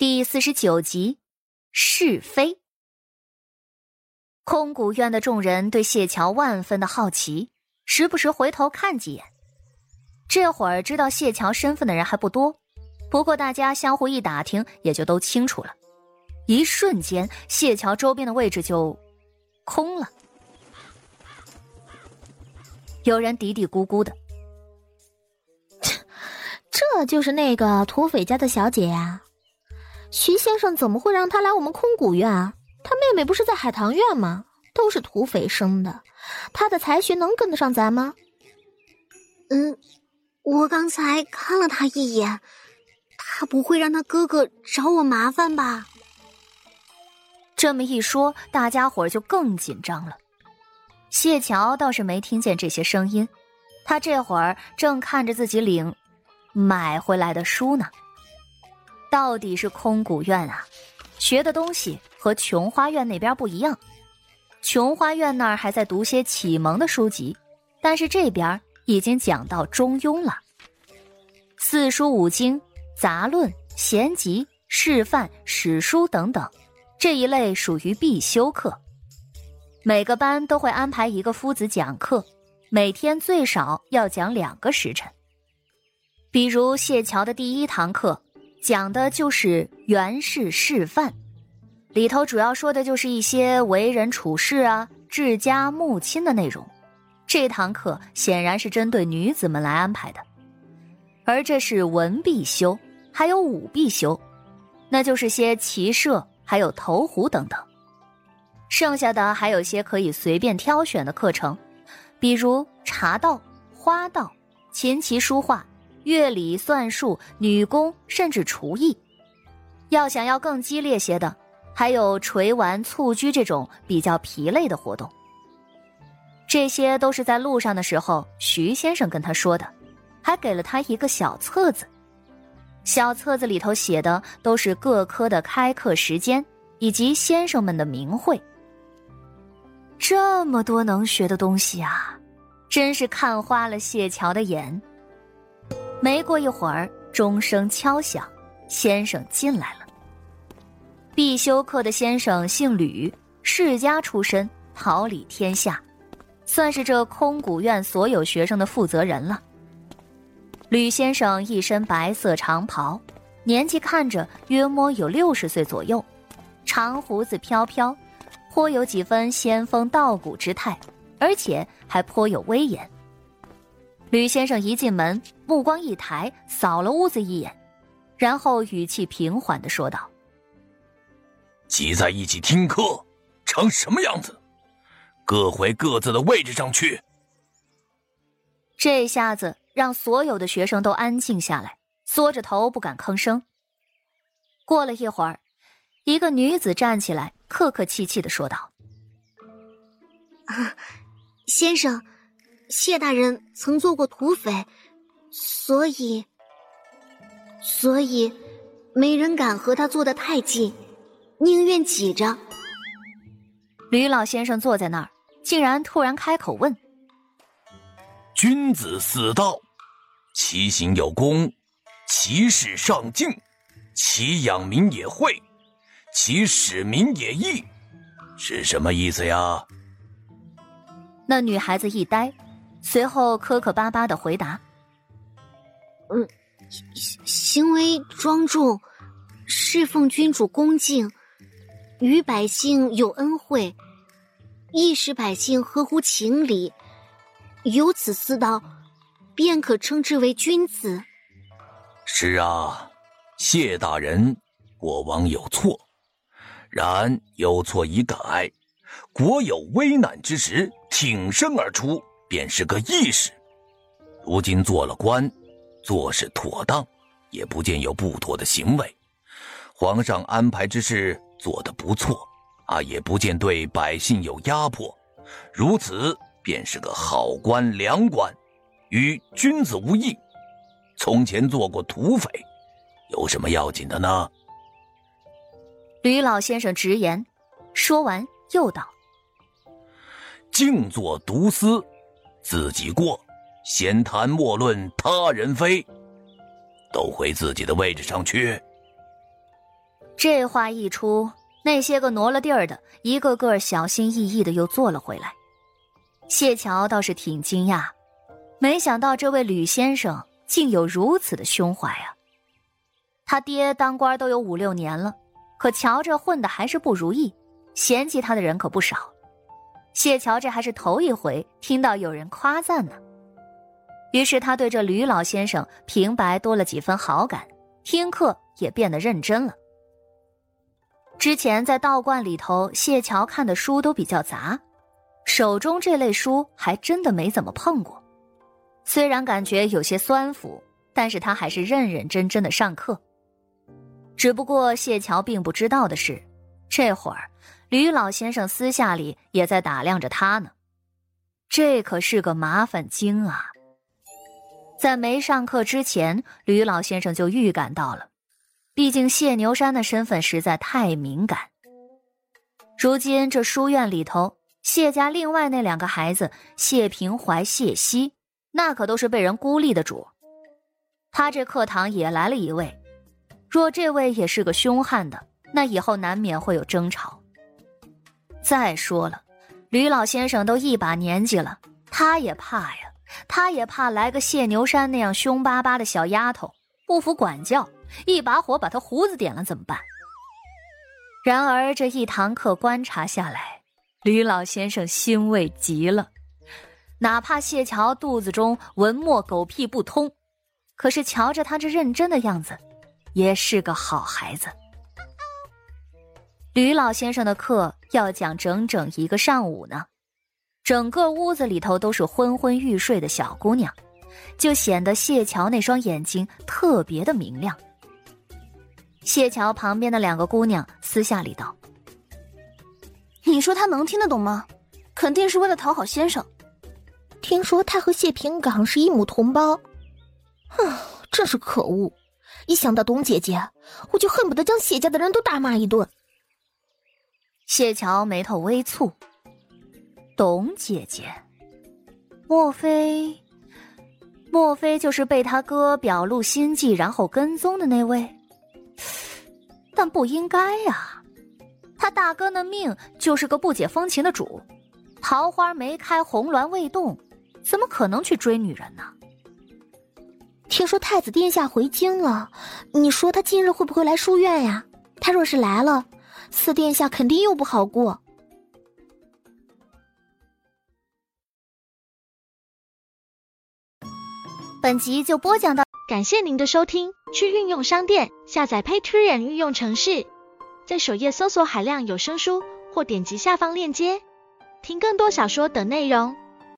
第四十九集，是非。空谷院的众人对谢桥万分的好奇，时不时回头看几眼。这会儿知道谢桥身份的人还不多，不过大家相互一打听，也就都清楚了。一瞬间，谢桥周边的位置就空了。有人嘀嘀咕咕的：“ 这就是那个土匪家的小姐呀。”徐先生怎么会让他来我们空谷院啊？他妹妹不是在海棠院吗？都是土匪生的，他的才学能跟得上咱吗？嗯，我刚才看了他一眼，他不会让他哥哥找我麻烦吧？这么一说，大家伙就更紧张了。谢桥倒是没听见这些声音，他这会儿正看着自己领买回来的书呢。到底是空谷院啊，学的东西和琼花院那边不一样。琼花院那儿还在读些启蒙的书籍，但是这边已经讲到中庸了。四书五经、杂论、闲集、示范、史书等等，这一类属于必修课。每个班都会安排一个夫子讲课，每天最少要讲两个时辰。比如谢桥的第一堂课。讲的就是元氏示范，里头主要说的就是一些为人处事啊、治家睦亲的内容。这堂课显然是针对女子们来安排的，而这是文必修，还有武必修，那就是些骑射还有投壶等等。剩下的还有些可以随便挑选的课程，比如茶道、花道、琴棋书画。乐理、算术、女工，甚至厨艺，要想要更激烈些的，还有捶丸、蹴鞠这种比较疲累的活动。这些都是在路上的时候，徐先生跟他说的，还给了他一个小册子。小册子里头写的都是各科的开课时间以及先生们的名讳。这么多能学的东西啊，真是看花了谢桥的眼。没过一会儿，钟声敲响，先生进来了。必修课的先生姓吕，世家出身，桃李天下，算是这空谷院所有学生的负责人了。吕先生一身白色长袍，年纪看着约摸有六十岁左右，长胡子飘飘，颇有几分仙风道骨之态，而且还颇有威严。吕先生一进门，目光一抬，扫了屋子一眼，然后语气平缓的说道：“挤在一起听课，成什么样子？各回各自的位置上去。”这下子让所有的学生都安静下来，缩着头不敢吭声。过了一会儿，一个女子站起来，客客气气的说道：“啊，先生。”谢大人曾做过土匪，所以，所以没人敢和他坐得太近，宁愿挤着。吕老先生坐在那儿，竟然突然开口问：“君子四道，其行有功，其事上敬，其养民也惠，其使民也义，是什么意思呀？”那女孩子一呆。随后磕磕巴巴的回答：“嗯，行为庄重，侍奉君主恭敬，与百姓有恩惠，亦使百姓合乎情理，有此四道，便可称之为君子。”是啊，谢大人过往有错，然有错已改，国有危难之时，挺身而出。便是个义士，如今做了官，做事妥当，也不见有不妥的行为。皇上安排之事做得不错，啊，也不见对百姓有压迫，如此便是个好官良官，与君子无异。从前做过土匪，有什么要紧的呢？吕老先生直言，说完又道：“静坐独思。”自己过，闲谈莫论他人非，都回自己的位置上去。这话一出，那些个挪了地儿的，一个个小心翼翼的又坐了回来。谢桥倒是挺惊讶，没想到这位吕先生竟有如此的胸怀啊！他爹当官都有五六年了，可瞧着混的还是不如意，嫌弃他的人可不少。谢桥这还是头一回听到有人夸赞呢，于是他对这吕老先生平白多了几分好感，听课也变得认真了。之前在道观里头，谢桥看的书都比较杂，手中这类书还真的没怎么碰过。虽然感觉有些酸腐，但是他还是认认真真的上课。只不过谢桥并不知道的是，这会儿吕老先生私下里也在打量着他呢。这可是个麻烦精啊！在没上课之前，吕老先生就预感到了。毕竟谢牛山的身份实在太敏感。如今这书院里头，谢家另外那两个孩子谢平怀、谢希，那可都是被人孤立的主。他这课堂也来了一位，若这位也是个凶悍的，那以后难免会有争吵。再说了，吕老先生都一把年纪了，他也怕呀，他也怕来个谢牛山那样凶巴巴的小丫头，不服管教。一把火把他胡子点了怎么办？然而这一堂课观察下来，吕老先生欣慰极了。哪怕谢桥肚子中文墨狗屁不通，可是瞧着他这认真的样子，也是个好孩子。吕老先生的课要讲整整一个上午呢，整个屋子里头都是昏昏欲睡的小姑娘，就显得谢桥那双眼睛特别的明亮。谢桥旁边的两个姑娘私下里道：“你说他能听得懂吗？肯定是为了讨好先生。听说他和谢平岗是一母同胞，哼，真是可恶！一想到董姐姐，我就恨不得将谢家的人都大骂一顿。”谢桥眉头微蹙：“董姐姐，莫非，莫非就是被他哥表露心迹然后跟踪的那位？”但不应该呀，他大哥的命就是个不解风情的主，桃花没开，红鸾未动，怎么可能去追女人呢？听说太子殿下回京了，你说他今日会不会来书院呀？他若是来了，四殿下肯定又不好过。本集就播讲到。感谢您的收听，去运用商店下载 Patreon 运用城市，在首页搜索海量有声书，或点击下方链接听更多小说等内容。